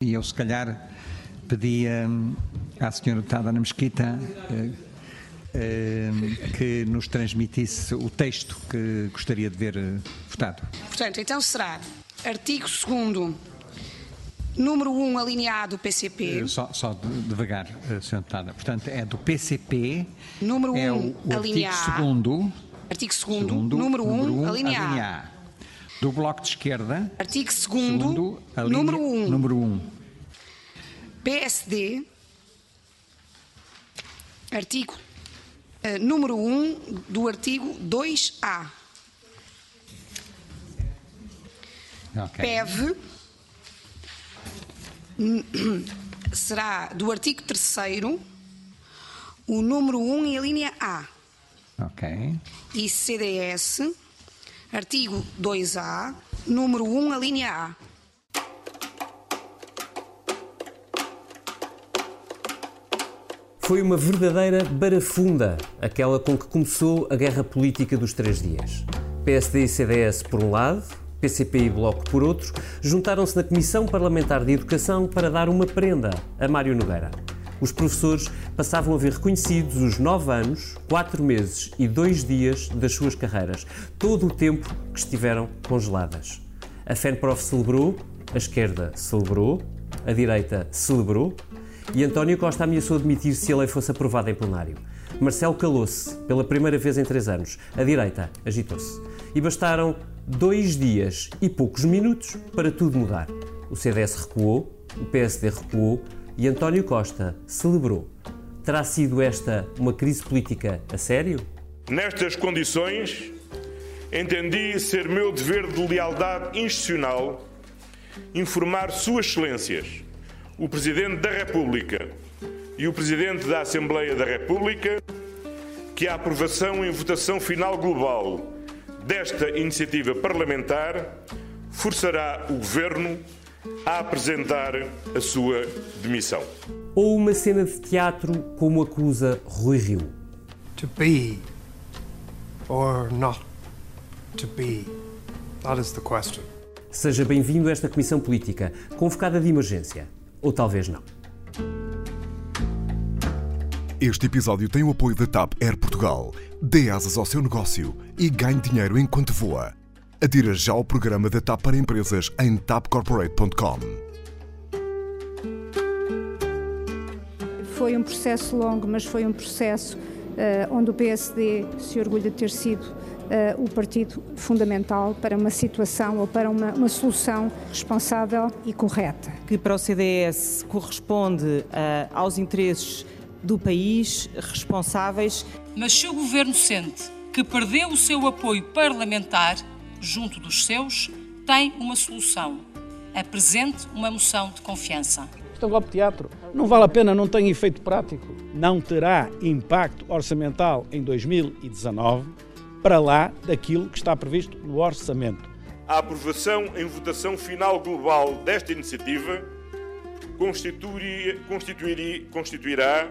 E eu, se calhar, pedia hum, à senhora deputada Ana Mesquita eh, eh, que nos transmitisse o texto que gostaria de ver eh, votado. Portanto, então será artigo 2 número 1 alineado PCP. Eh, Só, só de- devagar, senhora deputada. Portanto, é do PCP. Número é um, o, o a linha artigo A. segundo, Artigo 2 segundo, número 1 um, a linha A. A. Do Bloco de Esquerda. Artigo 2 Segundo, a linha, número 1 Número 1. PSD. Artigo eh, número 1 do artigo 2A. Ok. PEV será do artigo 3 o número 1 em linha A. Ok. E CDS, artigo 2A, número 1 a linha A. Foi uma verdadeira barafunda, aquela com que começou a guerra política dos três dias. PSD e CDS por um lado, PCP e Bloco por outro, juntaram-se na Comissão Parlamentar de Educação para dar uma prenda a Mário Nogueira. Os professores passavam a ver reconhecidos os nove anos, quatro meses e dois dias das suas carreiras, todo o tempo que estiveram congeladas. A FENPROF celebrou, a esquerda celebrou, a direita celebrou e António Costa ameaçou demitir se a lei fosse aprovada em plenário. Marcelo calou-se pela primeira vez em três anos. A direita agitou-se. E bastaram dois dias e poucos minutos para tudo mudar. O CDS recuou, o PSD recuou e António Costa celebrou. Terá sido esta uma crise política a sério? Nestas condições, entendi ser meu dever de lealdade institucional informar Suas Excelências, o Presidente da República e o Presidente da Assembleia da República, que a aprovação em votação final global desta iniciativa parlamentar forçará o Governo a apresentar a sua demissão. Ou uma cena de teatro como acusa Rui Rio? to be or not to be? That is the question. Seja bem-vindo a esta comissão política, convocada de emergência. Ou talvez não. Este episódio tem o apoio da TAP Air Portugal. Dê asas ao seu negócio e ganhe dinheiro enquanto voa. Adira já ao programa da TAP para empresas em tapcorporate.com. Foi um processo longo, mas foi um processo eh, onde o PSD se orgulha de ter sido eh, o partido fundamental para uma situação ou para uma, uma solução responsável e correta. que para o CDS corresponde ah, aos interesses do país, responsáveis. Mas se o governo sente que perdeu o seu apoio parlamentar junto dos seus, tem uma solução. Apresente uma moção de confiança. Isto é um golpe de teatro. Não vale a pena, não tem efeito prático. Não terá impacto orçamental em 2019 para lá daquilo que está previsto no orçamento. A aprovação em votação final global desta iniciativa constituiria- constituiria- constituirá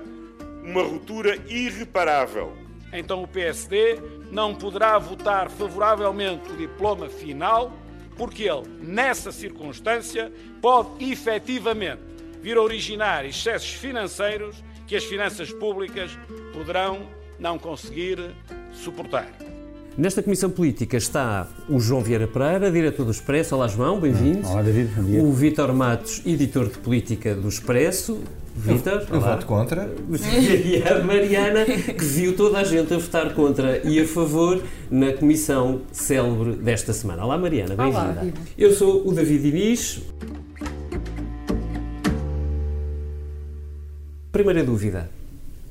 uma ruptura irreparável Então o PSD não poderá votar favoravelmente o diploma final, porque ele, nessa circunstância, pode efetivamente vir a originar excessos financeiros que as finanças públicas poderão não conseguir suportar. Nesta comissão política está o João Vieira Pereira, diretor do Expresso. Olá, João, bem-vindo. Olá, David, bom dia. O Vítor Matos, editor de política do Expresso. Vítor, Eu olá. voto contra. E a Mariana, que viu toda a gente a votar contra e a favor na comissão célebre desta semana. Olá, Mariana, Olá, bem-vinda. Eu sou o David Inês. Primeira dúvida.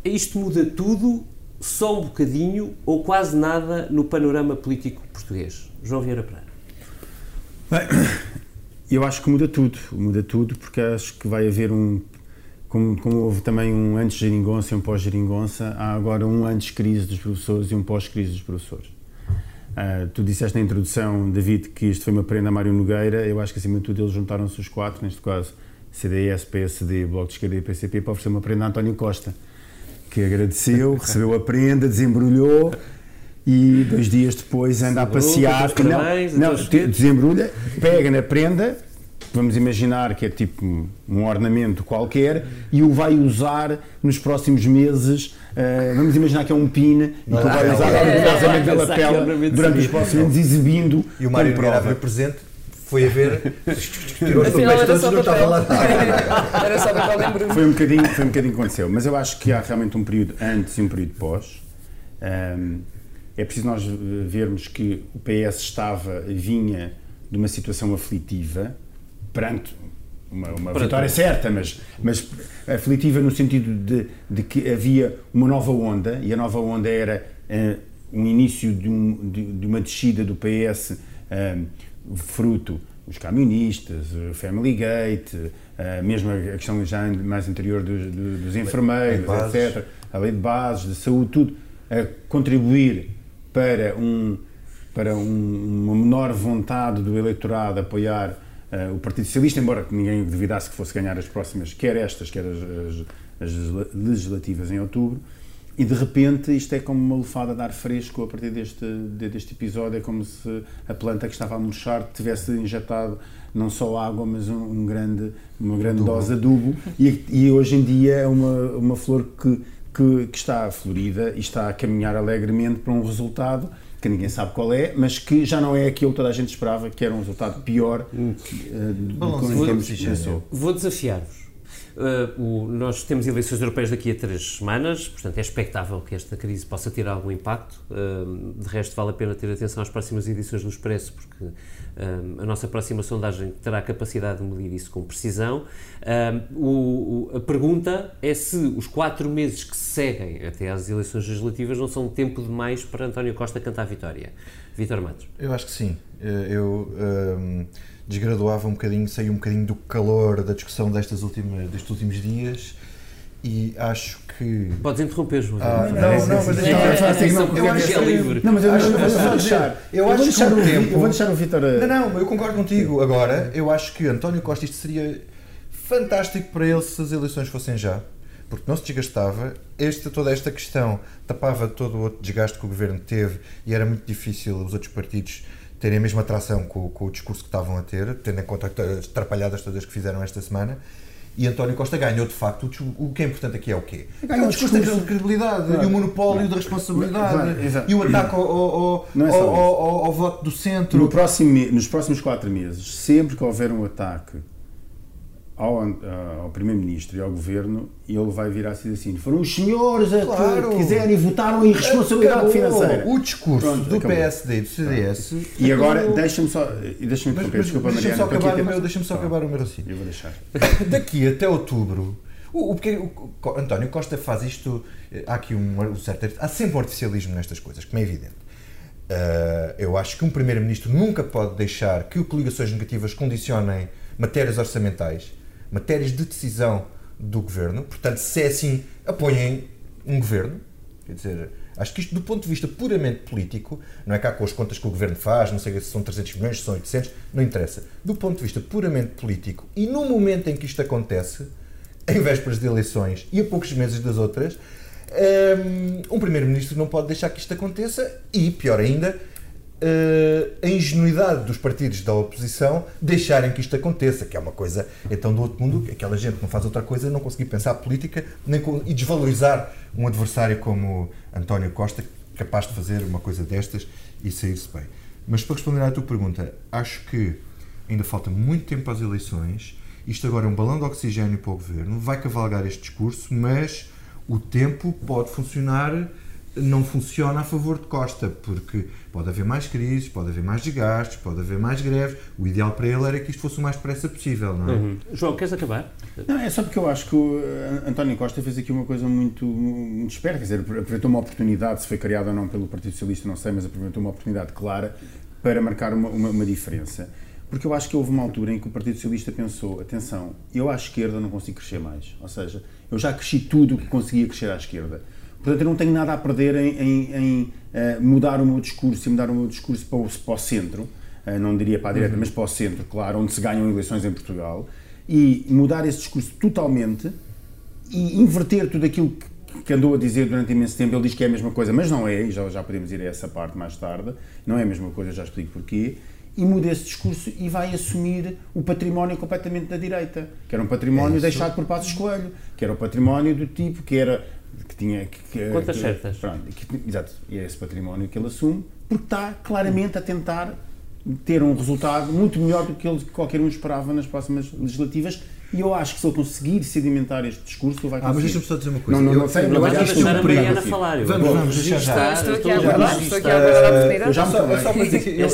Isto muda tudo, só um bocadinho ou quase nada no panorama político português? João Vieira Pereira. Bem, eu acho que muda tudo. Muda tudo porque acho que vai haver um. Como, como houve também um antes-geringonça e um pós-geringonça, há agora um antes-crise dos professores e um pós-crise dos professores. Ah, tu disseste na introdução, David, que isto foi uma prenda a Mário Nogueira. Eu acho que, acima de tudo, eles juntaram-se os quatro, neste caso CDS, PSD, Bloco de Esquerda e PCP, para oferecer uma prenda a António Costa, que agradeceu, recebeu a prenda, desembrulhou e dois dias depois anda a passear. não, não desembrulha, pega na prenda vamos imaginar que é tipo um ornamento qualquer, e o vai usar nos próximos meses. Uh, vamos imaginar que é um pin e que o vai usar orgulhosamente pela lapela durante os próximos anos, exibindo. E o Mário prova. Nogueira, presente, foi a ver, tirou os papéis todos não estava lá. Era só papel Foi um bocadinho, foi um bocadinho que aconteceu, mas eu acho que há realmente um período antes e um período pós. Um, é preciso nós vermos que o PS estava, vinha de uma situação aflitiva, perante uma, uma vitória certa, mas, mas aflitiva no sentido de, de, que havia uma nova onda, e a nova onda era uh, um início de, um, de, de, uma descida do PS, uh, fruto dos camionistas, o Family Gate, uh, mesmo a questão já mais anterior dos, dos enfermeiros, etc., a lei de bases, de saúde, tudo a contribuir para, um, para um, uma menor vontade do eleitorado apoiar uh, o Partido Socialista, embora ninguém duvidasse que fosse ganhar as próximas, quer estas, quer as, as, as legislativas em outubro, e de repente isto é como uma lufada de ar fresco a partir deste, deste episódio, é como se a planta que estava a murchar tivesse injetado não só água, mas um, um grande, uma grande adubo. dose de adubo, e, e, hoje em dia é uma, uma flor que, que, que está florida e está a caminhar alegremente para um resultado que ninguém sabe qual é, mas que já não é aquilo que toda a gente esperava, que era um resultado pior uh, do que em termos pensou. Vou desafiar-vos. Uh, o, nós temos eleições europeias daqui a três semanas, portanto é expectável que esta crise possa ter algum impacto. Uh, de resto, vale a pena ter atenção às próximas edições do Expresso, porque uh, a nossa próxima sondagem terá a capacidade de medir isso com precisão. O, a pergunta é se os quatro meses que se seguem até às eleições legislativas não são tempo demais para António Costa cantar a vitória. Vítor Matos. Eu acho que sim. Eu desgraduava um bocadinho, saí um bocadinho do calor da discussão destas últimas, destes últimos dias e acho que. Podes interromper, João. Ah, não, não, mas eu acho que é livre. Não, mas eu vou deixar. Eu acho que o tempo. Eu vou deixar o Vitor. Não, não, eu concordo contigo. Agora, eu acho que António Costa isto seria fantástico para ele se as eleições fossem já. Porque não se desgastava, este, toda esta questão tapava todo o outro desgaste que o governo teve e era muito difícil os outros partidos terem a mesma atração com, com, o discurso que estavam a ter, tendo em conta as trapalhadas todas que fizeram esta semana. E António Costa ganhou, de facto, o, que é importante aqui é o quê? Ganhou é o discurso da credibilidade claro. e o monopólio da responsabilidade e o ataque ao, ao, é ao, ao, voto do centro. No próximo, nos próximos quatro meses, sempre que houver um ataque ao, ao Primeiro-Ministro e ao Governo, ele vai virar-se assim: foram os senhores a claro. que quiserem e votaram em responsabilidade financeira. O discurso Pronto, do acabou. PSD e do CDS. E agora, deixa-me só. Deixa-me desculpa, Deixa-me só, acabar o, meu, deixa só acabar o meu raciocínio. Eu vou deixar. Daqui até outubro. O, o, o, o, António Costa faz isto. Há aqui um, um certo. Há sempre um artificialismo nestas coisas, como é evidente. Uh, eu acho que um Primeiro-Ministro nunca pode deixar que coligações negativas condicionem matérias orçamentais matérias de decisão do governo. Portanto, se é assim, apoiem um governo. Quer dizer, acho que isto, do ponto de vista puramente político, não é cá com as contas que o governo faz, não sei se são 300 milhões, se são 800, não interessa. Do ponto de vista puramente político, e no momento em que isto acontece, em vésperas de eleições e a poucos meses das outras, um primeiro-ministro não pode deixar que isto aconteça e, pior ainda, a ingenuidade dos partidos da oposição deixarem que isto aconteça, que é uma coisa então do outro mundo, aquela gente que não faz outra coisa não conseguir pensar política nem e desvalorizar um adversário como António Costa, capaz de fazer uma coisa destas e sair-se bem. Mas para responder à tua pergunta, acho que ainda falta muito tempo às eleições. Isto agora é um balão de oxigênio para o governo, vai cavalgar este discurso, mas o tempo pode funcionar não funciona a favor de Costa, porque pode haver mais crises, pode haver mais desgastes, pode haver mais greves. O ideal para ele era que isto fosse o mais depressa possível, não é? Uhum. João, queres acabar? Não, é só porque eu acho que o eh, António Costa fez aqui uma coisa muito, muito esperta, quer dizer, aproveitou uma oportunidade, se foi criada ou não pelo Partido Socialista, não sei, mas aproveitou uma oportunidade clara para marcar uma, uma, uma diferença. Porque eu acho que houve uma altura em que o Partido Socialista pensou: atenção, eu à esquerda não consigo crescer mais. Ou seja, eu já cresci tudo o que conseguia crescer à esquerda Portanto, eu não tenho nada a perder em, em, em uh, mudar o meu discurso e mudar o meu discurso para o, para o centro, uh, não diria para a direita, uhum. mas para o centro, claro, onde se ganham eleições em Portugal, e mudar esse discurso totalmente e inverter tudo aquilo que, que andou a dizer durante imenso tempo. Ele diz que é a mesma coisa, mas não é, e já, já podemos ir a essa parte mais tarde, não é a mesma coisa, já explico porquê. e muda esse discurso e vai assumir o património completamente da direita, que era um património É deixado por Passos Coelho, que era o património do tipo que era que tinha que, Contas que, certas. Pronto, que- exato, e é esse património que ele assume, porque está claramente a tentar ter um resultado muito melhor do que ele, qualquer um esperava nas próximas legislativas. E eu acho que se ele conseguir sedimentar este discurso, ele vai Ah, mas conseguir. deixa-me só dizer uma coisa. Não, não, Eu- não sei, não vai perigo perigo. aqui. Vamos, vamos deixar já. Estou aqui a Vamos aguardar, registrar. estou aqui a aguardar a oportunidade. Já,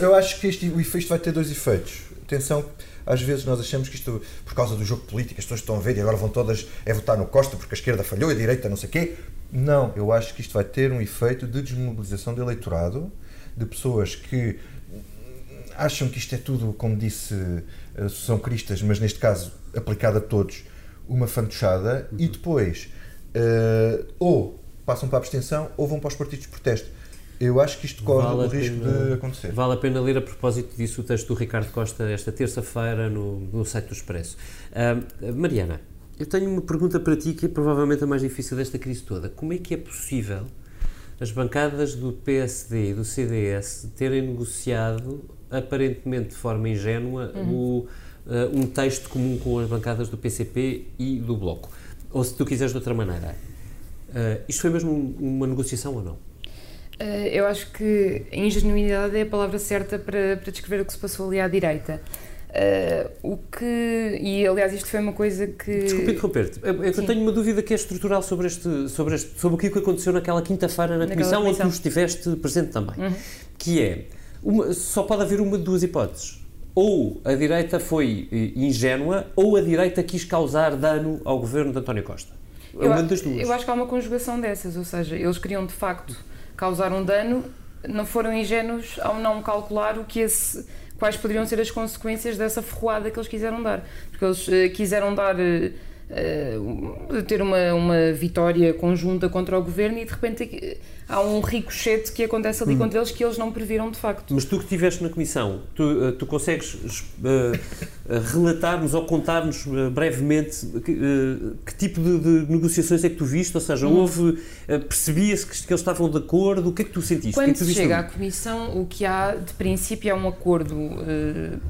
eu acho que este, o efeito vai ter dois efeitos. Atenção, às vezes nós achamos que isto, por causa do jogo político, as pessoas estão a ver e agora vão todas a votar no Costa porque a esquerda falhou e a direita não sei o quê. Não, eu acho que isto vai ter um efeito de desmobilização do eleitorado, de pessoas que acham que isto é tudo, como disse, eh, são cristas, mas neste caso aplicado a todos, uma fantochada e depois eh, ou passam para a abstenção ou vão para os partidos de protesto. Eu acho que isto corre Vale o risco pena- de acontecer. Vale a pena ler a propósito disso o texto do Ricardo Costa esta terça-feira no, no site do Expresso. Ah, Mariana, eu tenho uma pergunta para ti que é provavelmente a mais difícil desta crise toda. Como é que é possível as bancadas do PSD e do CDS terem negociado, aparentemente de forma ingênua, o, ah, um texto comum com as bancadas do PCP e do Bloco? Ou se tu quiseres de outra maneira, ah, isto foi mesmo um- uma negociação ou não? Eh, Eu acho que ingenuidade é a palavra certa para, para descrever o que se passou ali à direita. Eh, o que. E aliás, isto foi uma coisa que. Desculpa interromper-te. É, é eu Sim. tenho uma dúvida que é estrutural sobre, este, sobre, este, sobre o que aconteceu naquela quinta-feira na Naquela comissão, onde comissão. tu estiveste presente também. Uhum. Que é, uma- só pode haver uma de duas hipóteses. Ou a direita foi eh, ingênua, ou a direita quis causar dano ao governo de António Costa. É Eu, uma a- das duas. eu acho que há uma conjugação dessas, ou seja, eles queriam de facto causar um dano, não foram ingênuos ao não calcular o que esse, quais poderiam ser as consequências dessa ferroada que eles quiseram dar. Porque eles eh, quiseram dar. um- ter uma, uma vitória conjunta contra o governo e de repente há um ricochete que acontece ali Hum. contra eles que eles não previram de facto. Mas tu que estiveste na comissão, tu, eh, tu consegues eh, relatar-nos ou contar-nos eh, brevemente que, eh, que tipo de, de negociações é que tu viste? Ou seja, Hum. houve, percebia-se que, que eles estavam de acordo? O que é que tu sentiste? o que é Quando que tu chega à? Comissão, o que há de princípio é um acordo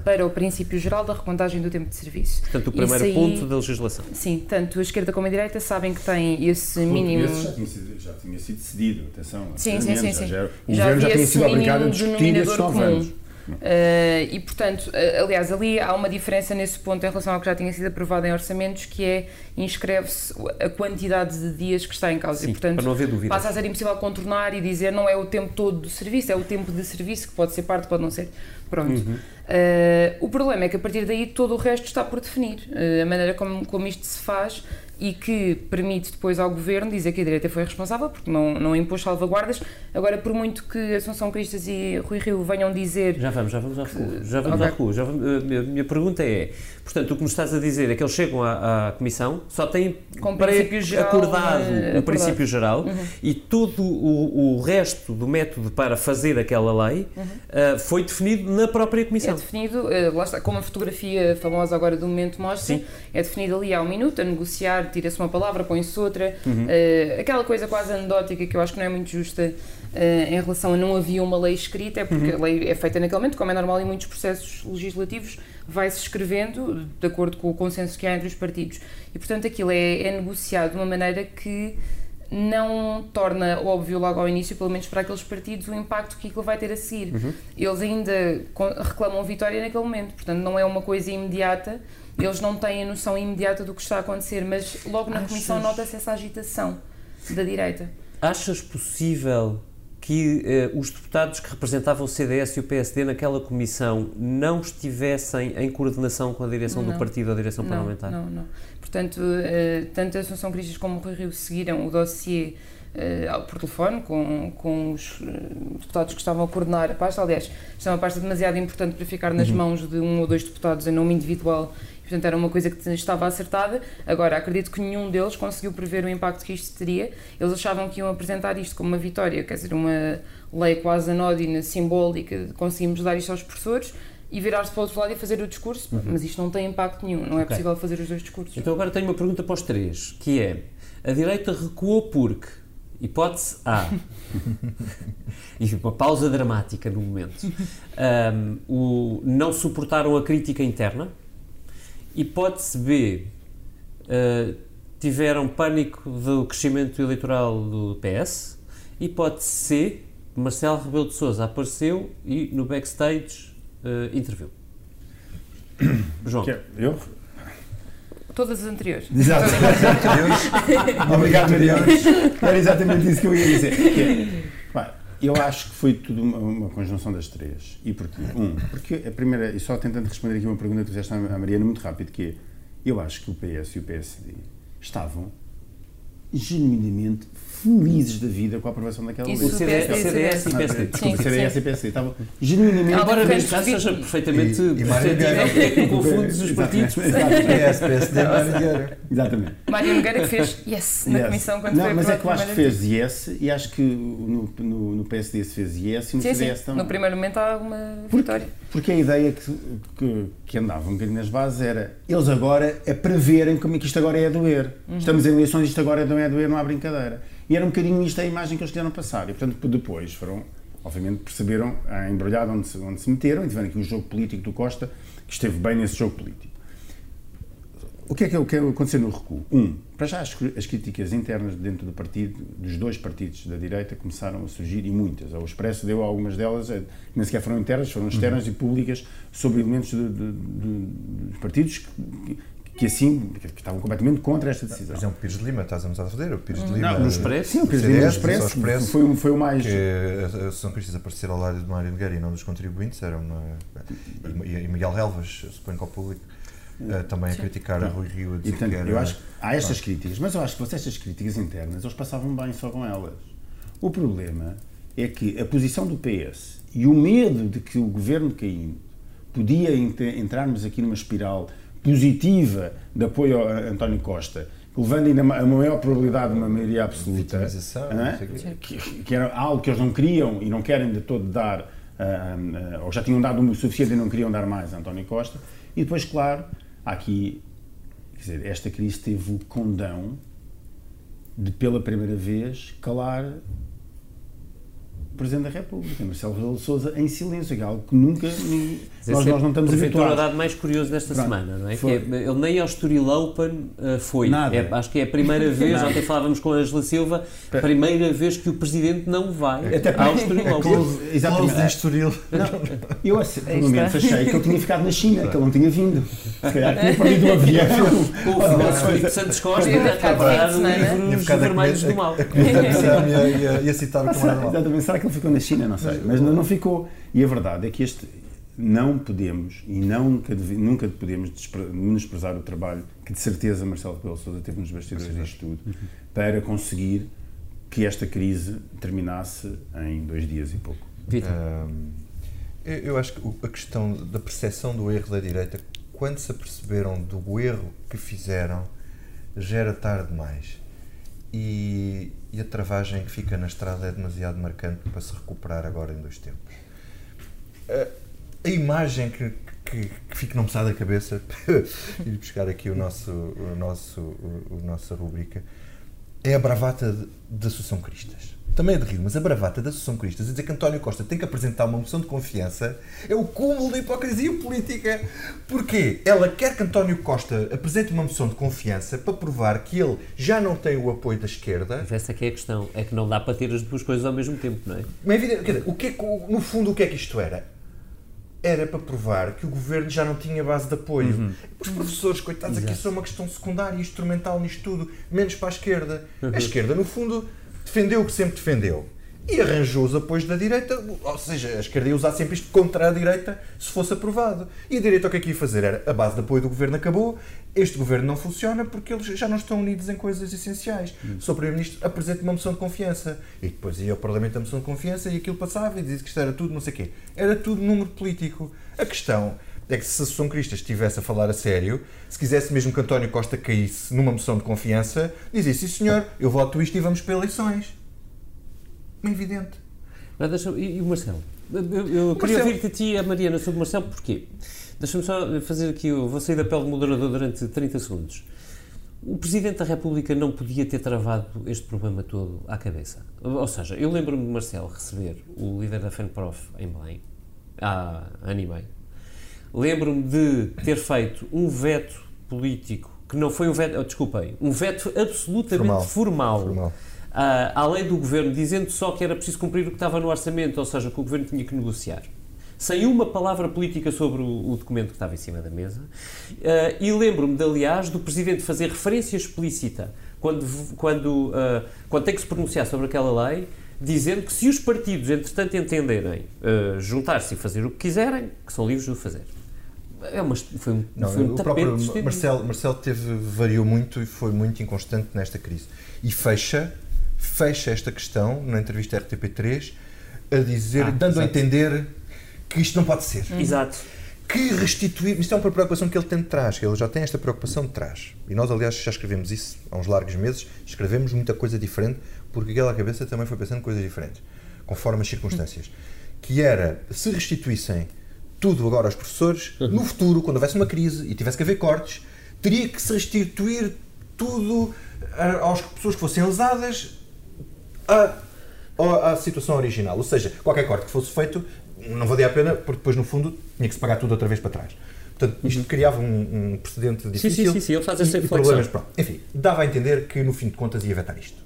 para o princípio geral da recontagem do tempo de serviço. Portanto, o primeiro aí- ponto da legislação. Sim, tanto a esquerda como a direita sabem que têm esse mínimo. Esse já tinha sido, já tinha sido cedido, atenção. Sim, sim, sim, sim. Já, o Já governo já havia tinha sido obrigado a discutir denominador esses nove comum. anos. Eh, e, portanto, eh, aliás, ali há uma diferença nesse ponto em relação ao que já tinha sido aprovado em orçamentos, que é inscreve-se a quantidade de dias que está em causa. Sim, e, portanto, para não haver dúvidas. passa a ser impossível contornar e dizer não é o tempo todo do serviço, é o tempo de serviço que pode ser parte, pode não ser. Pronto. Uhum. Eh, o problema é que a partir daí todo o resto está por definir. A maneira como, como isto se faz e que permite depois ao governo dizer que a direita foi responsável porque não, não impôs salvaguardas. Agora, por muito que Assunção Cristas e Rui Rio venham dizer. Já vamos, já vamos à rua. Já vamos Ok. à rua. Já vamos- a minha- a minha pergunta é: portanto, o que nos estás a dizer é que eles chegam à, à comissão, só têm Com princípio geral, acordado eh, o acordado. princípio geral Uhum. e todo o, o resto do método para fazer aquela lei Uhum. ah, foi definido na própria É comissão. definido, eh, lá está, como a fotografia famosa agora do momento mostra, Sim. é definido ali há um minuto, a negociar, tira-se uma palavra, põe-se outra, Uhum. eh, aquela coisa quase anedótica que eu acho que não é muito justa eh, em relação a não havia uma lei escrita, é porque Uhum. a lei é feita naquele momento, como é normal em muitos processos legislativos, vai-se escrevendo de acordo com o consenso que há entre os partidos. E portanto aquilo é, é negociado de uma maneira que não torna óbvio logo ao início, pelo menos para aqueles partidos, o impacto que aquilo vai ter a seguir. Uhum. Eles ainda reclamam vitória naquele momento, portanto não é uma coisa imediata, eles não têm a noção imediata do que está a acontecer, mas logo na Achas? comissão nota-se essa agitação da direita. Achas possível que eh, os deputados que representavam o CDS e o PSD naquela comissão não estivessem em coordenação com a direção do Não. partido ou a direção não, parlamentar? Não, não. Portanto, eh, tanto a Assunção Cristas como o Rui Rio seguiram o dossiê eh, ao- por telefone com, com os eh, deputados que estavam a coordenar a pasta. Aliás, isto é uma pasta demasiado importante para ficar nas Uhum. mãos de um ou dois deputados em nome individual. Portanto, era uma coisa que estava acertada. Agora, acredito que nenhum deles conseguiu prever o impacto que isto teria. Eles achavam que iam apresentar isto como uma vitória, quer dizer, uma lei quase anódina, simbólica, conseguimos dar isto aos professores e virar-se para o outro lado e fazer o discurso. Uhum. Mas isto não tem impacto nenhum, não é Ok. possível fazer os dois discursos. Então agora tenho uma pergunta para os três, que é, a direita recuou porque, Hipótese A. e uma pausa dramática no momento. Um, o, não suportaram a crítica interna. Hipótese B. Uh, tiveram pânico do crescimento eleitoral do PS. Hipótese C. Marcelo Rebelo de Sousa apareceu e no backstage uh, interviu. João. Eu? Todas as anteriores. Exato. Obrigado, Mariana. Era exatamente isso que eu ia dizer. Eu acho que foi tudo uma, uma, conjunção das três. E porquê? Um, porque a primeira, e só tentando responder aqui uma pergunta que fizeste à Mariana muito rápido, que é, eu acho que o PS e o PSD estavam genuinamente felizes da vida com a aprovação daquela lei. O CDS, CDS e PSD. Desculpa, CDS e PSD. Estavam genuinamente... Embora neste caso seja perfeitamente que confundes os partidos. PS, PSD, Mário Nogueira. Exatamente. Mário Nogueira que fez yes na comissão quando Não, foi mas é que eu acho que fez yes e acho que no, PSD se fez yes e no CDS também. No primeiro momento há uma vitória. Porque a ideia que, que, que, andava um bocadinho nas bases era eles agora a preverem como é que isto agora é a doer. Uhum. Estamos em eleições, isto agora não é a doer, não há brincadeira. E era um bocadinho isto a imagem que eles quiseram passar. E, portanto, depois foram, obviamente, perceberam a embrulhada onde se, onde se meteram e tiveram aqui o jogo político do Costa, que esteve bem nesse jogo político. O que é que, o que aconteceu no recuo? Um, para já as, as, críticas internas dentro do partido, dos dois partidos da direita, começaram a surgir e muitas. O Expresso deu algumas delas, que nem sequer foram internas, foram externas uhum. e públicas, sobre elementos de, de, de, dos partidos que, que assim, que estavam completamente contra esta decisão. Por exemplo, Pires de Lima, estás a a fazer? O Pires de Lima. Não, no Expresso. Sim, o Pires de Lima no Expresso, expresso foi, foi o mais. Que a Associação Cristas aparecer ao lado de Mário Nogueira e não dos contribuintes, eram uma, e, Miguel Helvas, suponho que ao público. Uh, também a criticar a Rui Rio a dizer e, portanto, que era... eu acho que há estas críticas, mas eu acho que estas críticas internas eles passavam bem só com elas. O problema é que a posição do PS e o medo de que o governo caindo podia entrarmos aqui numa espiral positiva de apoio a António Costa, levando ainda a maior probabilidade de uma maioria absoluta, é? que, que, era algo que eles não queriam e não querem de todo dar, uh, uh, ou já tinham dado o suficiente e não queriam dar mais a António Costa. E depois, claro, aqui, quer dizer, esta crise teve o condão de, pela primeira vez, calar Presidente da República, Marcelo Rebelo Sousa, em silêncio, que é algo que nunca nós, nós não estamos habituados. o dado mais curioso desta Pronto, semana, não é? Que é, ele nem ao Estoril Open uh, foi. Nada. É, acho que é a primeira vez, Nada. ontem falávamos com a Angela Silva, a primeira vez que o Presidente não vai Até ao Estoril é Open. Exatamente. Close Estoril. Eu, pelo menos, achei que ele tinha ficado na China, que ele não tinha vindo. Se calhar tinha perdido o avião. O filósofo Filipe Santos Costa a preparar livros vermelhos do mal. Ia citar o Comando Exatamente. Será que ele ficou na China? Não sei. Mas não ficou. E a verdade é que este não podemos e nunca, nunca podemos menosprezar o trabalho que de certeza Marcelo Rebelo Sousa teve nos bastidores disto tudo uhum. para conseguir que esta crise terminasse em dois dias e pouco. Um, eu acho que a questão da percepção do erro da direita, quando se aperceberam do erro que fizeram, já era tarde demais. E, e a travagem que fica na estrada é demasiado marcante para se recuperar agora em dois tempos. Uh, a imagem que, que, que fica não me sai da cabeça, e buscar aqui o nosso, o nosso, o, o nossa rubrica, é a bravata da Associação Cristas. Também é de rir, mas a bravata da Associação Cristas, a dizer que António Costa tem que apresentar uma moção de confiança, é o cúmulo da hipocrisia política. Porquê? Ela quer que António Costa apresente uma moção de confiança para provar que ele já não tem o apoio da esquerda. Mas essa é, é a questão, é que não dá para ter as duas coisas ao mesmo tempo, não é? Mas, dizer, o que é, no fundo, o que é que isto era? Era para provar que o governo já não tinha base de apoio. Uhum. Os professores, coitados, Exato. aqui são uma questão secundária e instrumental nisto tudo, menos para a esquerda. Uhum. A esquerda, no fundo, defendeu o que sempre defendeu e arranjou os apoios da direita, ou seja, a esquerda ia usar sempre isto contra a direita se fosse aprovado. E a direita o que é que ia fazer? Era a base de apoio do governo acabou, este governo não funciona porque eles já não estão unidos em coisas essenciais. Hum. O Sr. Primeiro-Ministro apresenta uma moção de confiança e depois ia ao Parlamento a moção de confiança e aquilo passava e dizia que isto era tudo não sei o quê. Era tudo número político. A questão é que se a Associação Cristas estivesse a falar a sério, se quisesse mesmo que António Costa caísse numa moção de confiança, dizia, sim senhor, eu voto isto e vamos para eleições é evidente. Mas deixa, e, e o Marcelo? Eu, eu queria ouvir-te a ti e a Mariana sobre o Marcelo, porquê? Deixa-me só fazer aqui, eu vou sair da pele de moderador durante 30 segundos. o Presidente da República não podia ter travado este problema todo à cabeça. Ou seja, eu lembro-me de Marcelo receber o líder da FENPROF em Belém, há ano e meio. Lembro-me de ter feito um veto político, que não foi um veto, oh, desculpem, um veto absolutamente formal, formal, formal. À, à lei do Governo, dizendo só que era preciso cumprir o que estava no orçamento, ou seja, que o Governo tinha que negociar sem uma palavra política sobre o, o documento que estava em cima da mesa. Uh, e lembro-me, aliás, do Presidente fazer referência explícita quando, quando, uh, quando tem que se pronunciar sobre aquela lei, dizendo que se os partidos, entretanto, entenderem uh, juntar-se e fazer o que quiserem, que são livres de o fazer. É uma, foi um, Não, foi um o próprio Marcelo, Marcelo teve, variou muito e foi muito inconstante nesta crise. E fecha, fecha esta questão na entrevista RTP3 a dizer, ah, dando exato. a entender que isto não pode ser. Uhum. Exato. Que restituir. Isto é uma preocupação que ele tem de trás, ele já tem esta preocupação de trás. E nós, aliás, já escrevemos isso há uns largos meses, escrevemos muita coisa diferente, porque aquela cabeça também foi pensando coisas diferentes, conforme as circunstâncias. Que era, se restituíssem tudo agora aos professores, uhum. no futuro, quando houvesse uma crise e tivesse que haver cortes, teria que se restituir tudo às pessoas que fossem lesadas à, à situação original. Ou seja, qualquer corte que fosse feito não valia a pena, porque depois, no fundo, tinha que se pagar tudo outra vez para trás. Portanto, isto uhum. criava um, um, precedente difícil. Sim, sim, sim, ele faz essa reflexão. Problemas, pronto. Enfim, dava a entender que, no fim de contas, ia vetar isto.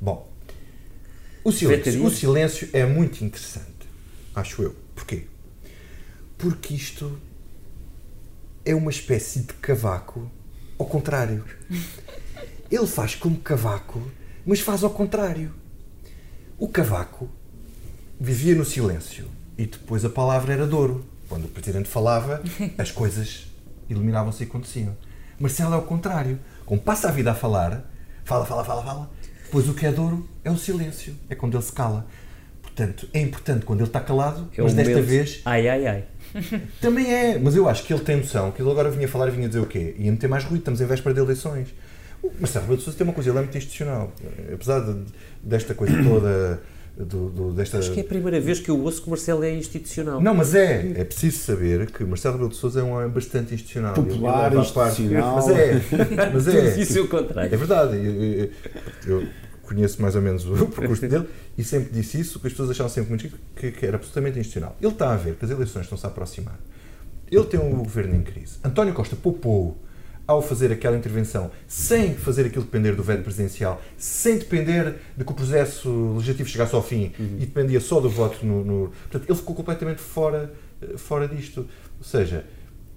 Bom, o silêncio, o silêncio é muito interessante, acho eu. Porquê? Porque isto é uma espécie de cavaco ao contrário. Ele faz como cavaco, mas faz ao contrário. O cavaco vivia no silêncio e depois a palavra era Douro. Quando o presidente falava, as coisas iluminavam-se e aconteciam. Marcelo é o contrário. Como passa a vida a falar, fala, fala, fala, fala, depois o que é Douro é o silêncio. É quando ele se cala. Portanto, é importante quando ele está calado, é mas desta vez. Ai, ai, ai. Também é, mas eu acho que ele tem noção que ele agora vinha falar e vinha dizer o quê? Ia meter mais ruído, estamos em véspera de eleições. O Marcelo Rebelo de Sousa tem uma coisa, ele é muito institucional. Apesar de, desta coisa toda do, do, desta... Acho que é a primeira vez que eu ouço que o Marcelo é institucional. Não, mas é. É preciso saber que Marcelo Rebelo de Sousa é um homem bastante institucional. Popular, institucional. Mas é. Mas é. Isso é o contrário. É verdade. Eu, eu, conheço mais ou menos o percurso dele e sempre disse isso, que as pessoas achavam sempre muito que, que era absolutamente institucional. Ele está a ver que as eleições estão-se a aproximar. Ele tem um governo em crise. António Costa poupou ao fazer aquela intervenção, sem fazer aquilo depender do veto presidencial, sem depender de que o processo legislativo chegasse ao fim uhum. e dependia só do voto no, no, Portanto, ele ficou completamente fora, eh, fora disto. Ou seja,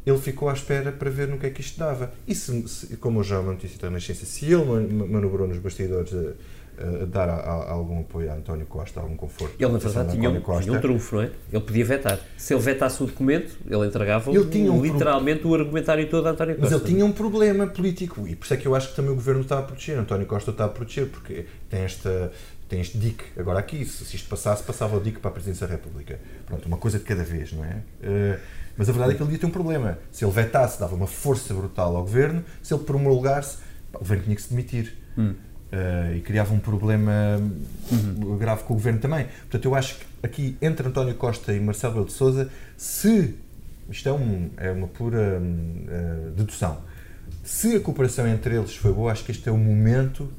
ele ficou à espera para ver no que é que isto dava. E se, se como eu já notícia na ciência, se ele manobrou nos bastidores eh, uh, dar a, a, algum apoio a António Costa, algum conforto. Ele, na verdade, tinha um, tinha um trunfo, não é? Ele podia vetar. Se ele vetasse o documento, ele entregava ele tinha um literalmente pro... o argumentário todo a António Costa. Mas ele tinha um problema político e por isso é que eu acho que também o governo está a proteger. António Costa está a proteger porque tem esta tem este DIC agora aqui, se isto passasse, passava o DIC para a Presidência da República. Pronto, uma coisa de cada vez, não é? Uh, mas a verdade é que ele ia ter um problema. Se ele vetasse, dava uma força brutal ao governo, se ele promulgasse, o governo tinha que se demitir. Hum. Uh, e criava um problema uhum. grave com o governo também. Portanto, eu acho que aqui entre António Costa e Marcelo Rebelo de Sousa, se isto é, um, é uma pura uh, dedução, se a cooperação entre eles foi boa, acho que este é o momento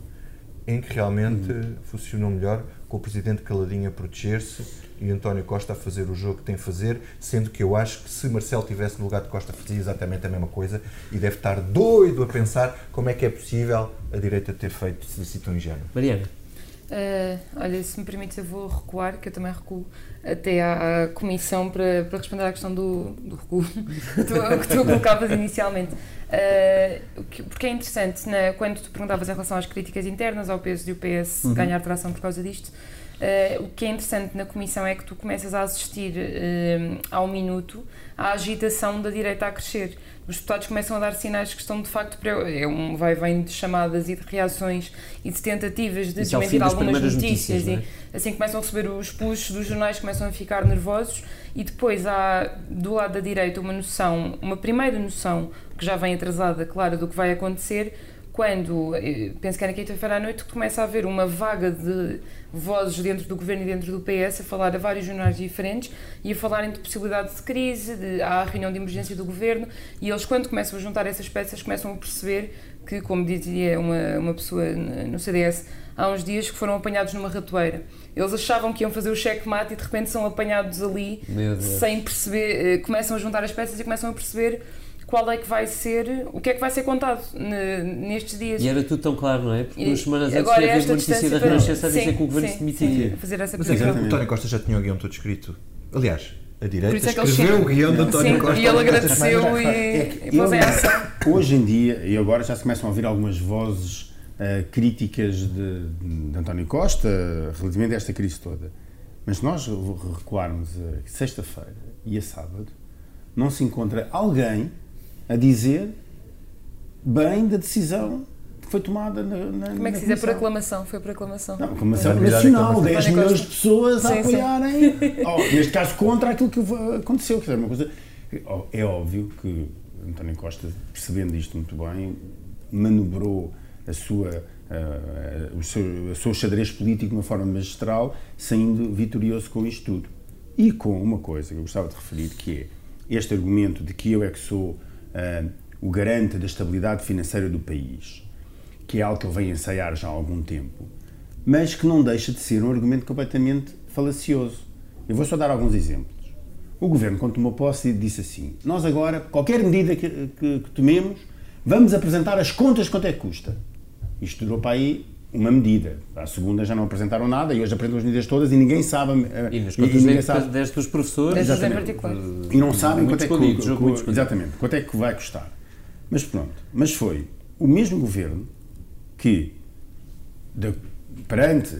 em que realmente uhum. funcionou melhor, com o presidente caladinho a proteger-se e António Costa a fazer o jogo que tem a fazer, sendo que eu acho que se Marcelo tivesse no lugar de Costa fazia exatamente a mesma coisa e deve estar doido a pensar como é que é possível a direita ter feito se tão ingênuo. Mariana. Uh, olha, se me permite, eu vou recuar, que eu também recuo até à, à comissão para, para, responder à questão do, do recuo que tu, que tu colocavas inicialmente. Uh, porque é interessante, né, quando tu perguntavas em relação às críticas internas, ao peso de o PS uhum. ganhar tração por causa disto, Uh, o que é interessante na comissão é que tu começas a assistir uh, ao minuto à agitação da direita a crescer. Os deputados começam a dar sinais que estão de facto é um vai vem de chamadas e de reações e de tentativas de desmentir algumas notícias, notícias é? assim começam a receber os puxos dos jornais começam a ficar nervosos e depois há do lado da direita uma noção, uma primeira noção que já vem atrasada, claro, do que vai acontecer quando, eh, penso que era quinta-feira à noite, começa a haver uma vaga de vozes dentro do governo e dentro do PS a falar a vários jornais diferentes e a falarem de possibilidade de crise, de, há a reunião de emergência do governo e eles, quando começam a juntar essas peças, começam a perceber que, como dizia uma, uma pessoa no CDS há uns dias, que foram apanhados numa ratoeira. Eles achavam que iam fazer o checkmate e de repente são apanhados ali sem perceber, eh, começam a juntar as peças e começam a perceber qual é que vai ser, o que é que vai ser contado nestes dias. E era tudo tão claro, não é? Porque duas semanas antes havia uma notícia da Renascença a dizer que o governo se demitia. Fazer essa Mas é que o António Costa já tinha o guião todo escrito. Aliás, a direita é escreveu o guião de António sim, Costa. E ele agradeceu e, É e pôs em ação. Hoje em dia, e agora já se começam a ouvir algumas vozes uh, críticas de, de, António Costa relativamente a esta crise toda. Mas se nós recuarmos a sexta-feira e a sábado, não se encontra alguém a dizer bem da decisão que foi tomada na, na Como é que se diz? É por aclamação, foi por aclamação. Não, aclamação nacional, 10 milhões de pessoas sim, a apoiarem, oh, neste caso, contra aquilo que aconteceu. Quer dizer, uma coisa, é óbvio que António Costa, percebendo isto muito bem, manobrou a sua, uh, o seu, o seu xadrez político de uma forma magistral, saindo vitorioso com isto tudo. E com uma coisa que eu gostava de referir, que é este argumento de que eu é que sou uh, o garante da estabilidade financeira do país, que é algo que ele vem ensaiar já há algum tempo, mas que não deixa de ser um argumento completamente falacioso. Eu vou só dar alguns exemplos. O governo, quando tomou posse, disse assim: Nós agora, qualquer medida que, que, que tomemos, vamos apresentar as contas quanto é que custa. Isto durou para aí uma medida. A segunda já não apresentaram nada e hoje apresentam as medidas todas e ninguém sabe. E nas contas sabe desde dos professores. Desde em particular. E não sabem quanto é, que, exatamente, quanto é que vai custar. Mas pronto. Mas foi o mesmo governo que, de, perante.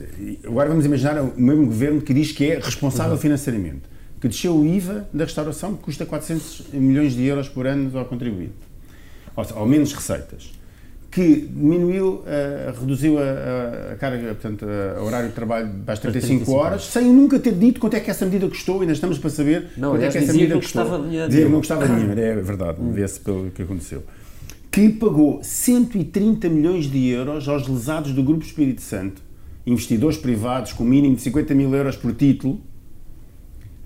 Agora vamos imaginar o mesmo governo que diz que é responsável uhum. financeiramente, que desceu o IVA da restauração, que custa 400 milhões de euros por ano ao contribuinte. Ou, seja, ao menos receitas que diminuiu, uh, reduziu a, a, carga, portanto, a, horário de trabalho para as 35, 35 horas, sem nunca ter dito quanto é que essa medida custou, ainda estamos para saber não, quanto é que essa medida custou. Dinheiro. Dizia que não custava dinheiro, é verdade, vê-se pelo que aconteceu. Que pagou 130 milhões de euros aos lesados do Grupo Espírito Santo, investidores privados com mínimo de 50 mil euros por título,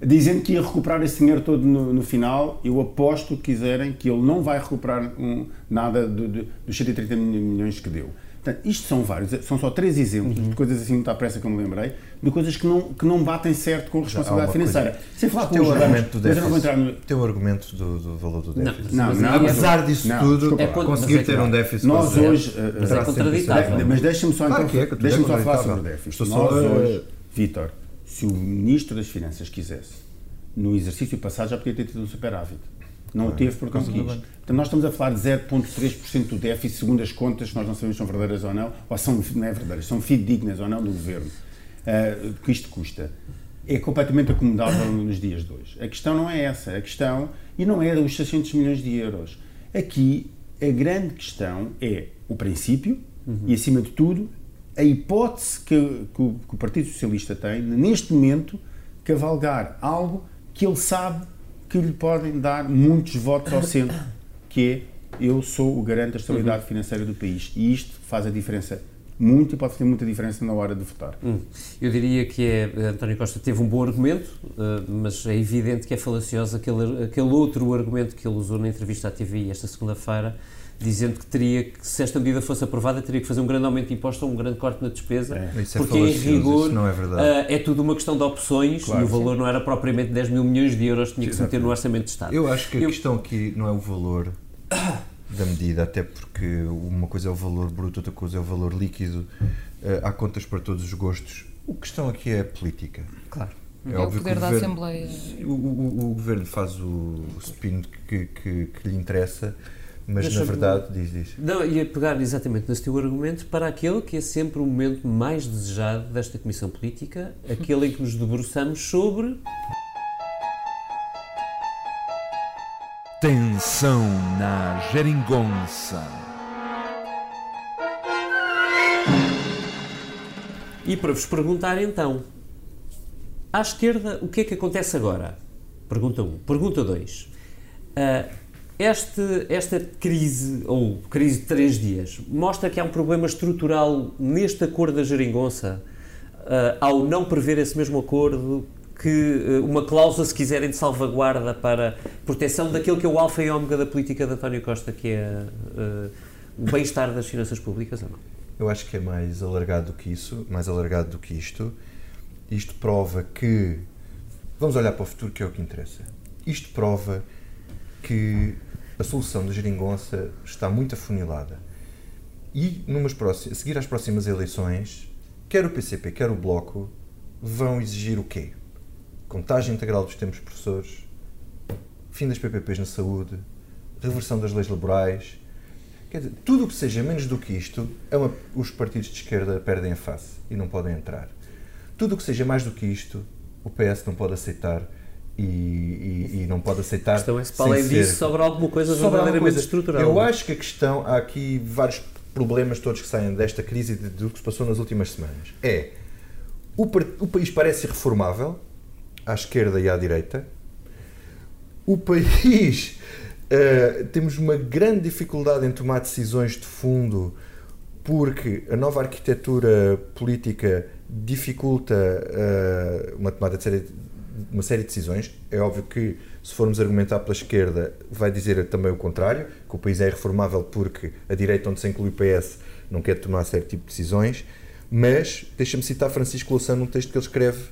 dizendo que ia recuperar esse dinheiro todo no, no, final. Eu aposto que quiserem que ele não vai recuperar um, nada do, do, dos 130 milhões que deu. Portanto, isto são vários, são só três exemplos uhum. de coisas assim muito à pressa que eu me lembrei, de coisas que não, que não batem certo com a responsabilidade financeira. Coisa. Sem falar com o argumento do déficit. No... Teu argumento do, do, valor do déficit. Não, não, não apesar disso não, tudo, é conseguir é ter um déficit. Nós hoje. Mas é contraditável. Mas deixa-me só, então, é deixa só falar sobre o déficit. Nós hoje, Vítor, se o Ministro das Finanças quisesse no exercício passado já podia ter tido um superávit. Não o teve porque não quis. Portanto, nós estamos a falar de 0,3% do déficit, segundo as contas, nós não sabemos se são verdadeiras ou não, ou são, não é verdadeiras, são fidedignas ou não do governo. Uh, que isto custa. É completamente acomodável nos dias de hoje. A questão não é essa. A questão, e não é os 600 milhões de euros. Aqui, a grande questão é o princípio uhum. e, acima de tudo, a hipótese que, que, o, que o Partido Socialista tem, neste momento, cavalgar algo que ele sabe que lhe podem dar muitos votos ao centro, que é eu sou o garante da estabilidade uhum. financeira do país. E isto faz a diferença muito e pode fazer muita diferença na hora de votar. Hum. Eu diria que é, António Costa teve um bom argumento, uh, mas é evidente que é falacioso aquele, aquele outro argumento que ele usou na entrevista à TV esta segunda-feira, dizendo que teria que, se esta medida fosse aprovada, teria que fazer um grande aumento de imposto ou um grande corte na despesa, é. porque é em rigor não é, uh, é tudo uma questão de opções claro, e o valor sim. não era propriamente 10 mil milhões de euros, tinha que se meter no orçamento de Estado. Eu acho que a Eu... questão aqui não é o valor da medida, até porque uma coisa é o valor bruto, outra coisa é o valor líquido, uh, há contas para todos os gostos. A questão aqui é a política. Claro. É, é o poder o da governo, Assembleia. O, o, o, governo faz o spin que, que, que lhe interessa mas na verdade, diz, diz. Não, ia pegar exatamente nesse teu argumento para aquele que é sempre o momento mais desejado desta Comissão Política, aquele em que nos debruçamos sobre. Tensão na geringonça. E para vos perguntar então, à esquerda, o que é que acontece agora? Pergunta 1. Um. Pergunta 2. Uh, este, esta crise, ou crise de três dias, mostra que há um problema estrutural neste acordo da geringonça, uh, ao não prever esse mesmo acordo, que uh, uma cláusula, se quiserem, de salvaguarda para proteção daquele que é o alfa e ômega da política de António Costa, que é uh, o bem-estar das finanças públicas ou não? Eu acho que é mais alargado do que isso, mais alargado do que isto. Isto prova que. Vamos olhar para o futuro, que é o que interessa. Isto prova que a solução da geringonça está muito afunilada. E, numas próximas, a seguir às próximas eleições, quer o PCP, quer o Bloco, vão exigir o quê? Contagem integral dos tempos professores, fim das PPPs na saúde, reversão das leis laborais. Quer dizer, tudo o que seja menos do que isto, é uma, os partidos de esquerda perdem a face e não podem entrar. Tudo o que seja mais do que isto, o PS não pode aceitar e, e, e não pode aceitar. A questão é se, para além disso, sobra alguma coisa verdadeiramente estrutural. Eu acho que a questão, há aqui vários problemas todos que saem desta crise e do que se passou nas últimas semanas. É, o, o país parece irreformável, à esquerda e à direita. O país Uh, temos uma grande dificuldade em tomar decisões de fundo porque a nova arquitetura política dificulta uh, uma tomada de série, uma série de decisões. É óbvio que, se formos argumentar pela esquerda, vai dizer também o contrário, que o país é irreformável porque a direita, onde se inclui o PS, não quer tomar certo tipo de decisões. Mas deixa-me citar Francisco Louçã num texto que ele escreve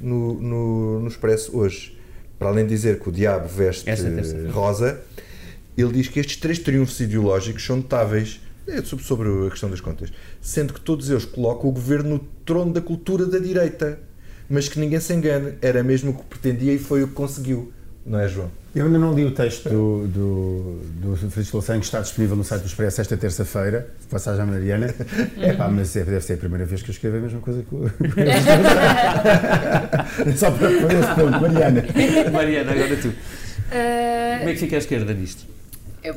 no, no, no Expresso hoje. Para além de dizer que o diabo veste rosa, ele diz que estes três triunfos ideológicos são notáveis é sobre a questão das contas, sendo que todos eles colocam o governo no trono da cultura da direita, mas que ninguém se engane, era mesmo o que pretendia e foi o que conseguiu, não é, João? Eu ainda não li o texto do, do, do Francisco Louçã, que está disponível no site do Expresso esta terça-feira, passagem à Mariana. É pá, mas é, deve ser a primeira vez que eu escrevo a mesma coisa que o. Só para pôr esse ponto, Mariana. Mariana, agora tu. Uh... Como é que fica a esquerda nisto? Eu,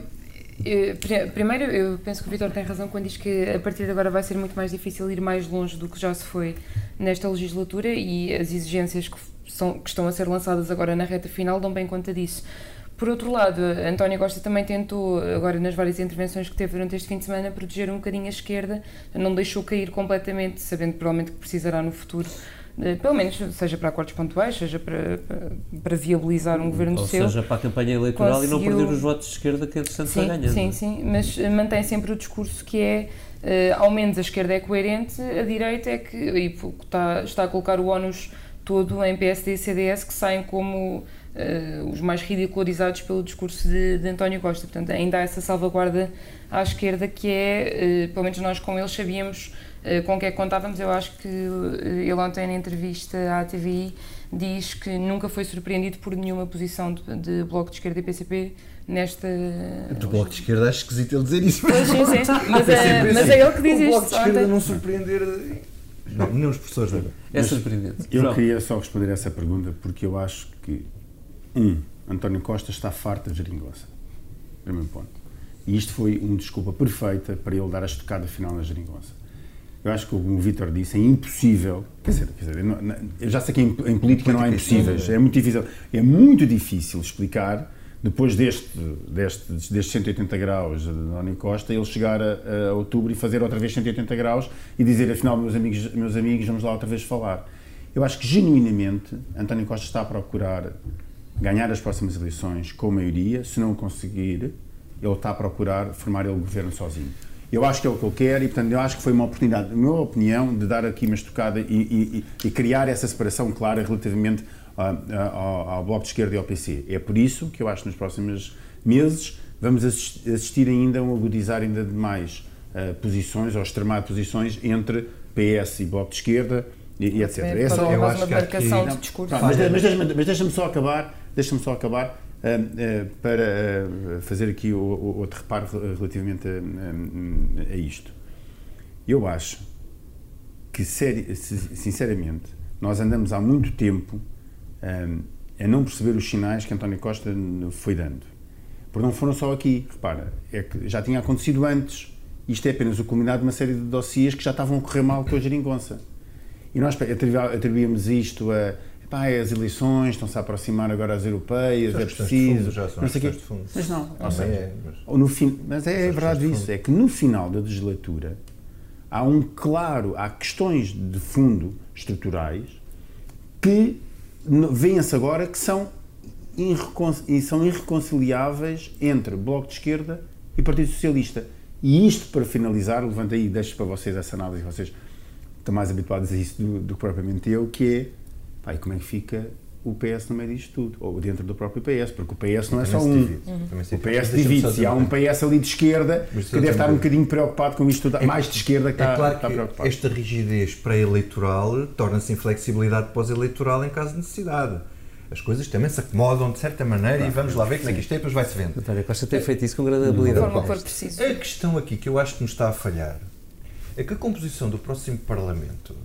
primeiro, eu penso que o Vitor tem razão quando diz que a partir de agora vai ser muito mais difícil ir mais longe do que já se foi nesta legislatura e as exigências que, são, que estão a ser lançadas agora na reta final dão bem conta disso. Por outro lado, António Costa também tentou, agora nas várias intervenções que teve durante este fim de semana, proteger um bocadinho a esquerda, não deixou cair completamente, sabendo provavelmente que precisará no futuro eh, pelo menos seja para acordos pontuais, seja para, para viabilizar um governo Ou seu. Ou seja, para a campanha eleitoral conseguiu... e não perder os votos de esquerda que entretanto sim, vai ganhando. Sim, sim, mas eh, mantém sempre o discurso que é, ao menos a esquerda é coerente, a direita é que e está, está a colocar o ónus todo em PSD e CDS que saem como uh, os mais ridicularizados pelo discurso de, de, António Costa. Portanto, ainda há essa salvaguarda à esquerda que é, uh, pelo menos nós com eles sabíamos eh, com o que é que contávamos. Eu acho que ele ontem na entrevista à TVI diz que nunca foi surpreendido por nenhuma posição de, de Bloco de Esquerda e PCP nesta... Do Bloco de Esquerda acho esquisito ele dizer isso. Pois, sim, sim. Mas, é, mas assim. é ele que diz isto. O Bloco de Esquerda não surpreender... Não, nem os professores não. É surpreendente. Eu João. queria só responder a essa pergunta porque eu acho que, um, António Costa está farto de geringonça. Primeiro ponto. E isto foi uma desculpa perfeita para ele dar a estocada final na geringonça. Eu acho que, como o Vítor disse, é impossível. Quer dizer, quer dizer eu já sei que em, em política não há impossíveis. É muito difícil. É muito difícil explicar, depois deste, deste, destes 180 graus de António Costa, ele chegar a, a, outubro e fazer outra vez 180 graus e dizer, afinal, meus amigos, meus amigos, vamos lá outra vez falar. Eu acho que, genuinamente, António Costa está a procurar ganhar as próximas eleições com maioria. Se não conseguir, ele está a procurar formar ele o governo sozinho. Eu acho que é o que ele quer e, portanto, eu acho que foi uma oportunidade, na minha opinião, de dar aqui uma estocada e, e, e criar essa separação clara relativamente ao, ao, Bloco de Esquerda e ao PC. É por isso que eu acho que nos próximos meses vamos assistir ainda a um agudizar ainda de mais uh, posições, ou extremar posições entre PS e Bloco de Esquerda e, e etc. É, só, eu acho que aqui, de discurso. Não, mas, mas deixa-me deixa só acabar, deixa-me só acabar para fazer aqui outro reparo relativamente a, a isto. Eu acho que, sinceramente, nós andamos há muito tempo a não perceber os sinais que António Costa foi dando. Porque não foram só aqui, repara, é que já tinha acontecido antes. Isto é apenas o culminado de uma série de dossiês que já estavam a correr mal com a geringonça. E nós atribuímos isto a pá, é as eleições, estão-se a aproximar agora as europeias, é preciso. já são não sei quê. Mas não, ou seja, é, mas... No fim, mas é, é verdade isso, é que no final da legislatura há um claro, há questões de fundo estruturais que vêem-se agora que são, irrecon, são irreconciliáveis entre Bloco de Esquerda e Partido Socialista. E isto, para finalizar, levanto aí, deixo para vocês essa análise, vocês estão mais habituados a isso do, do que propriamente eu, que é, pá, e como é que fica o PS no meio disto tudo, ou dentro do próprio PS, porque o PS não é só um. Uhum. O PS divide-se. Há um PS ali de esquerda que deve estar um bocadinho preocupado com isto tudo, É, mais de esquerda que é está, claro está que preocupado. esta rigidez pré-eleitoral torna-se inflexibilidade pós-eleitoral em caso de necessidade. As coisas também se acomodam de certa maneira e vamos lá ver como é que isto é, depois vai-se vendo. António Costa tem feito isso com grande habilidade. A questão aqui que eu acho que nos está a falhar é que a composição do próximo Parlamento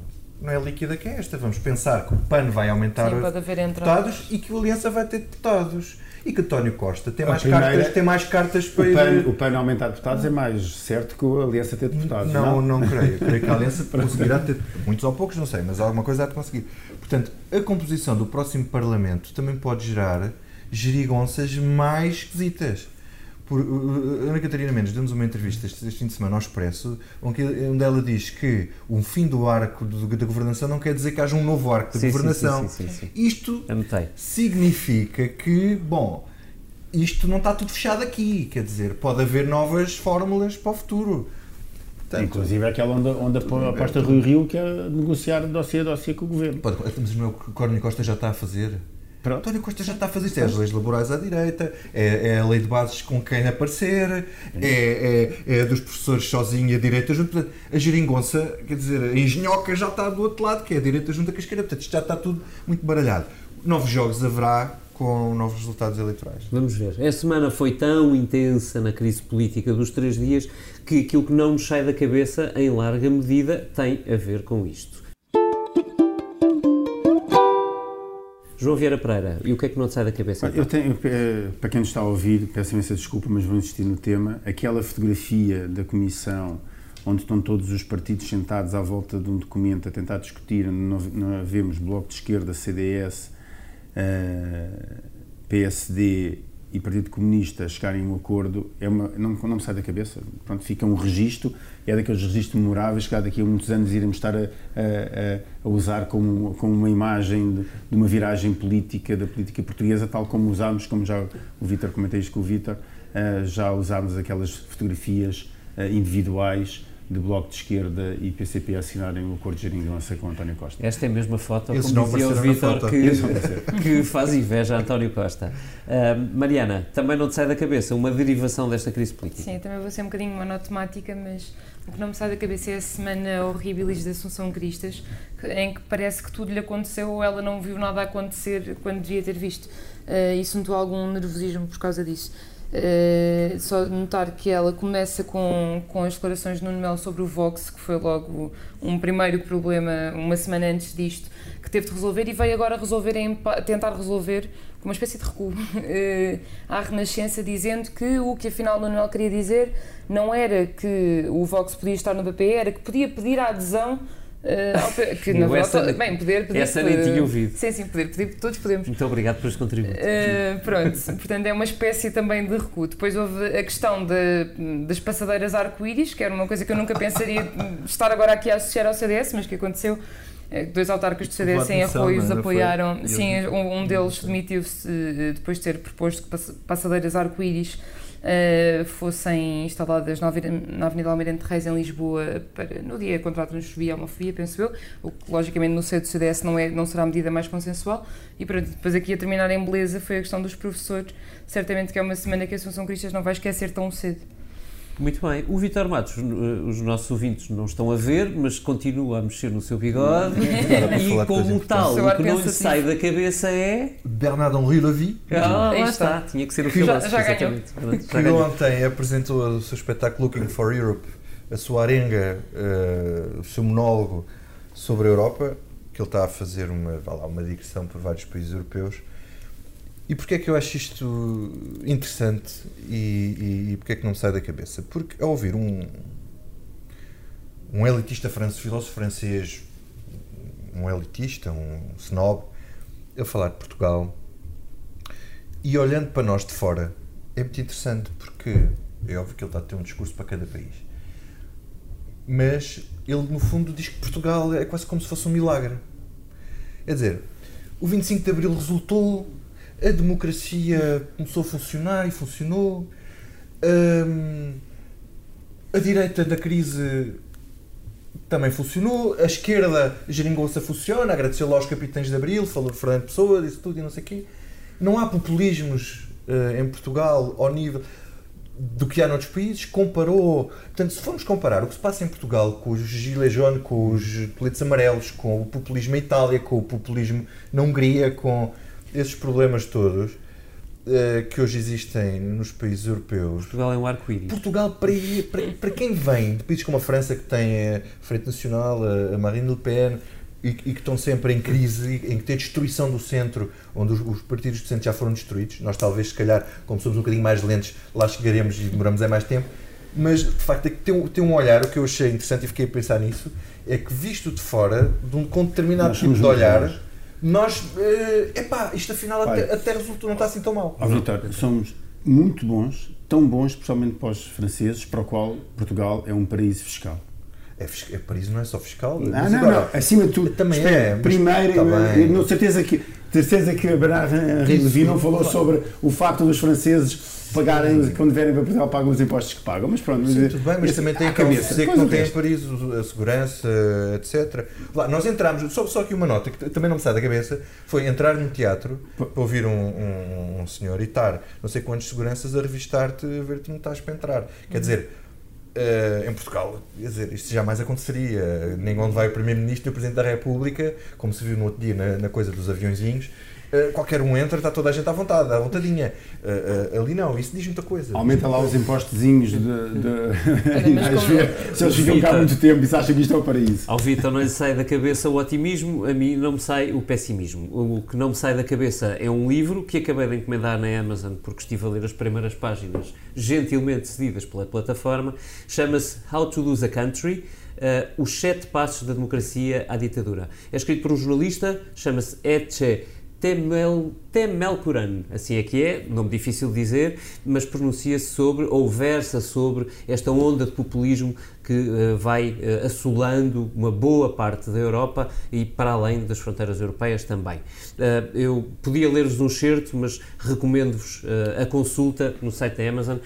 não é líquida que é esta. Vamos pensar que o PAN vai aumentar Sim, os deputados e que o Aliança vai ter deputados. E que António Costa tem A mais, primeira- cartas, tem mais cartas para O ir- PAN, o PAN aumentar deputados é mais certo que a Aliança ter deputados. Não, não, creio. Creio que a Aliança conseguirá ter, muitos ou poucos, não sei, mas alguma coisa há de conseguir. Portanto, a composição do próximo Parlamento também pode gerar gerigonças mais esquisitas. Por, uh, Ana Catarina Mendes deu-nos uma entrevista este, este fim de semana ao Expresso, onde, onde ela diz que um fim do arco da governação não quer dizer que haja um novo arco sim, governação. sim, sim, sim, sim. Isto significa que, bom, isto não está tudo fechado aqui, quer dizer, pode haver novas fórmulas para o futuro. Portanto, Inclusive aquela onde, onde apo- aposta Rui Rio que é negociar dossiê a dossiê com o governo. Pode, mas é o que o António Costa já está a fazer. Pronto. António Costa já está a fazer isto. É as leis laborais à direita, é, é a lei de bases com quem aparecer, é, é, é dos professores sozinho a direita junto. Portanto, a geringonça, quer dizer, a engenhoca já está do outro lado, que é a direita junto a esquerda. Portanto, isto já está tudo muito baralhado. Novos jogos haverá com novos resultados eleitorais. Vamos ver. A semana foi tão intensa na crise política dos três dias que aquilo que não nos sai da cabeça, em larga medida, tem a ver com isto. João Vieira Pereira, e o que é que não te sai da cabeça? Olha, Eu tenho, eh, para quem nos está a ouvir, peço imensa desculpa, mas vou insistir no tema. Aquela fotografia da Comissão onde estão todos os partidos sentados à volta de um documento a tentar discutir, não, não vemos Bloco de Esquerda, CDS, eh, PSD e Partido Comunista chegarem a um acordo, é uma, não, não me sai da cabeça. Pronto, fica um registro, é daqueles registros memoráveis que há daqui a muitos anos iremos estar a, a- a- usar como, como uma imagem de, de uma viragem política, da política portuguesa, tal como usámos, como já o Vítor, comentei isto com o Vítor, eh, já usámos aquelas fotografias eh, individuais de Bloco de Esquerda e PCP a assinarem o acordo de geringonça com António Costa. Esta é a mesma foto, Esses como dizia o Vítor, que, que faz inveja a António Costa. Ah, Mariana, também não te sai da cabeça uma derivação desta crise política? Sim, também vou ser um bocadinho monotemática, mas o que não me sai da cabeça é a semana horríveis de Assunção Cristas, em que parece que tudo lhe aconteceu ou ela não viu nada acontecer quando devia ter visto. Uh, isso notou algum nervosismo por causa disso. Uh, só notar que ela começa com, com as declarações de Nuno Melo sobre o Vox, que foi logo um primeiro problema, uma semana antes disto, que teve de resolver e veio agora resolver tentar resolver com uma espécie de recuo eh, à Renascença, dizendo que o que afinal Nuno Melo queria dizer não era que o Vox podia estar no PP, era que podia pedir a adesão eh, que na Eu essa- verdade, bem, poder pedir essa nem tinha ouvido. Sim, sim, poder pedir, todos podemos. Muito obrigado pelos contributos. Uh, pronto, portanto é uma espécie também de recuo. Depois houve a questão de- das passadeiras arco-íris, que era uma coisa que eu nunca pensaria estar agora aqui a associar ao CDS, mas que aconteceu. Eh, Dois autarcas do CDS em não é? Foi- apoiaram. e Sim, um, um deles demitiu-se eh, depois de ter proposto passadeiras arco-íris eh, fossem instaladas na Avenida, Almirante Reis, em Lisboa, para, no dia contra a transfobia e homofobia, penso eu, o que logicamente no seio do CDS não, é, não será a medida mais consensual. E pronto, depois aqui a terminar em beleza foi a questão dos professores. Certamente que é uma semana que a Assunção Cristas não vai esquecer tão cedo. Muito bem. O Vitor Matos, eh, os nossos ouvintes não estão a ver, mas continua a mexer no seu bigode. E como tal, O que não lhe sai da cabeça é. Bernard Henri Levy, Ah, Aí lá está. Tinha que ser o Que filósofo. já ganhou. exatamente. Pronto, já que ganhou. ontem apresentou o seu espetáculo Looking for Europe, a sua arenga, eh, o seu monólogo sobre a Europa, que ele está a fazer uma, lá, uma digressão por vários países europeus. E porquê é que eu acho isto interessante e, e, e porquê é que não me sai da cabeça? Porque ao ouvir um, um elitista francês, filósofo francês, um elitista, um snob, a falar de Portugal e olhando para nós de fora, é muito interessante porque é óbvio que ele está a ter um discurso para cada país. Mas ele, no fundo, diz que Portugal é quase como se fosse um milagre. É dizer, o 25 de Abril resultou, a democracia começou a funcionar e funcionou. hum, A direita da crise também funcionou, a esquerda geringonça funciona, agradeceu lá aos capitães de Abril, falou de Fernando Pessoa, disse tudo e não sei o quê. Não há populismos uh, em Portugal ao nível do que há noutros países, comparou. Portanto, se formos comparar o que se passa em Portugal com os Gilets jaunes, com os coletes amarelos, com o populismo na Itália, com o populismo na Hungria, com esses problemas todos uh, que hoje existem nos países europeus. Portugal é um arco-íris. Portugal, para, para, para, quem vem de países como a França, que tem a Frente Nacional, a Marine Le Pen, e, e, que estão sempre em crise, em que tem destruição do centro, onde os, os, partidos do centro já foram destruídos. Nós, talvez, se calhar, como somos um bocadinho mais lentos, lá chegaremos e demoramos é mais tempo. Mas, de facto, é que tem, tem um olhar, o que eu achei interessante e fiquei a pensar nisso, é que, visto de fora, de um, com determinado tipo de olhar, nós. Uh, epá, isto afinal até, até resultou, não está assim tão mal. Oh, Vitor, somos muito bons, tão bons, especialmente para os franceses, para o qual Portugal é um paraíso fiscal. É, é Paris não é só fiscal. Não, não, agora, não. Acima de tudo. Também espera, é. Primeiro, tá eu, certeza que, certeza que a Bernard Henri não falou sobre o facto dos franceses pagarem, quando vierem para Portugal, pagam os impostos que pagam. Mas pronto. Sim, tudo bem, mas também tem a cabeça. dizer que não tem em Paris a segurança, etc. Lá, nós entramos, só, só aqui uma nota que também não me sai da cabeça, foi entrar num teatro para ouvir um, um, um senhor e estar não sei quantos seguranças a revistar-te, a ver-te não estás para entrar. Quer dizer Uh, em Portugal, quer dizer, isto jamais aconteceria. Nem onde vai o Primeiro-Ministro e o Presidente da República, como se viu no outro dia na, na coisa dos aviãozinhos, uh, qualquer um entra, está toda a gente à vontade, à vontadinha. Uh, ali não, isso diz muita coisa. Aumenta lá os impostozinhos de. de... se eles ficam cá muito tempo e se acham que isto é o paraíso. Ao Vitor não lhe sai da cabeça o otimismo, a mim não me sai o pessimismo. O que não me sai da cabeça é um livro que acabei de encomendar na Amazon porque estive a ler as primeiras páginas gentilmente cedidas pela plataforma, chama-se How to Lose a Country. Uh, os sete passos da democracia à ditadura. É escrito por um jornalista, chama-se Etche Temel, Temelkuran, assim é que é, nome difícil de dizer, mas pronuncia-se sobre, ou versa sobre, esta onda de populismo que uh, vai uh, assolando uma boa parte da Europa e para além das fronteiras europeias também. Uh, eu podia ler-vos um certo, mas recomendo-vos a consulta no site da Amazon.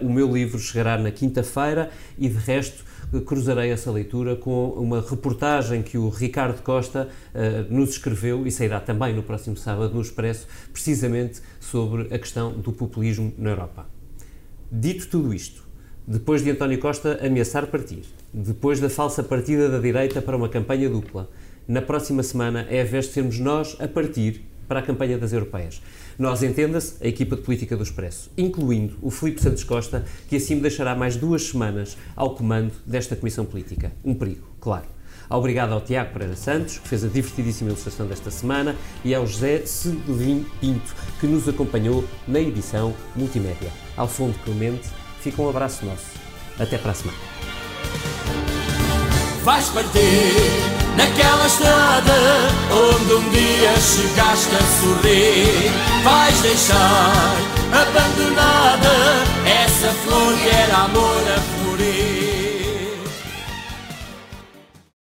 o meu livro chegará na quinta-feira e, de resto, cruzarei essa leitura com uma reportagem que o Ricardo Costa uh, nos escreveu e sairá também no próximo sábado no Expresso, precisamente sobre a questão do populismo na Europa. Dito tudo isto, depois de António Costa ameaçar partir, depois da falsa partida da direita para uma campanha dupla, na próxima semana é a vez de sermos nós a partir para a campanha das europeias. Nós, entenda-se, a equipa de política do Expresso, incluindo o Filipe Santos Costa, que assim me deixará mais duas semanas ao comando desta Comissão Política. Um perigo, claro. Obrigado ao Tiago Pereira Santos, que fez a divertidíssima ilustração desta semana, e ao José Selim Pinto, que nos acompanhou na edição multimédia. Ao fundo Clemente, fica um abraço nosso. Até para a semana. Vais partir naquela estrada onde um dia chegaste a sorrir. Vais deixar abandonada essa flor que era amor a florir.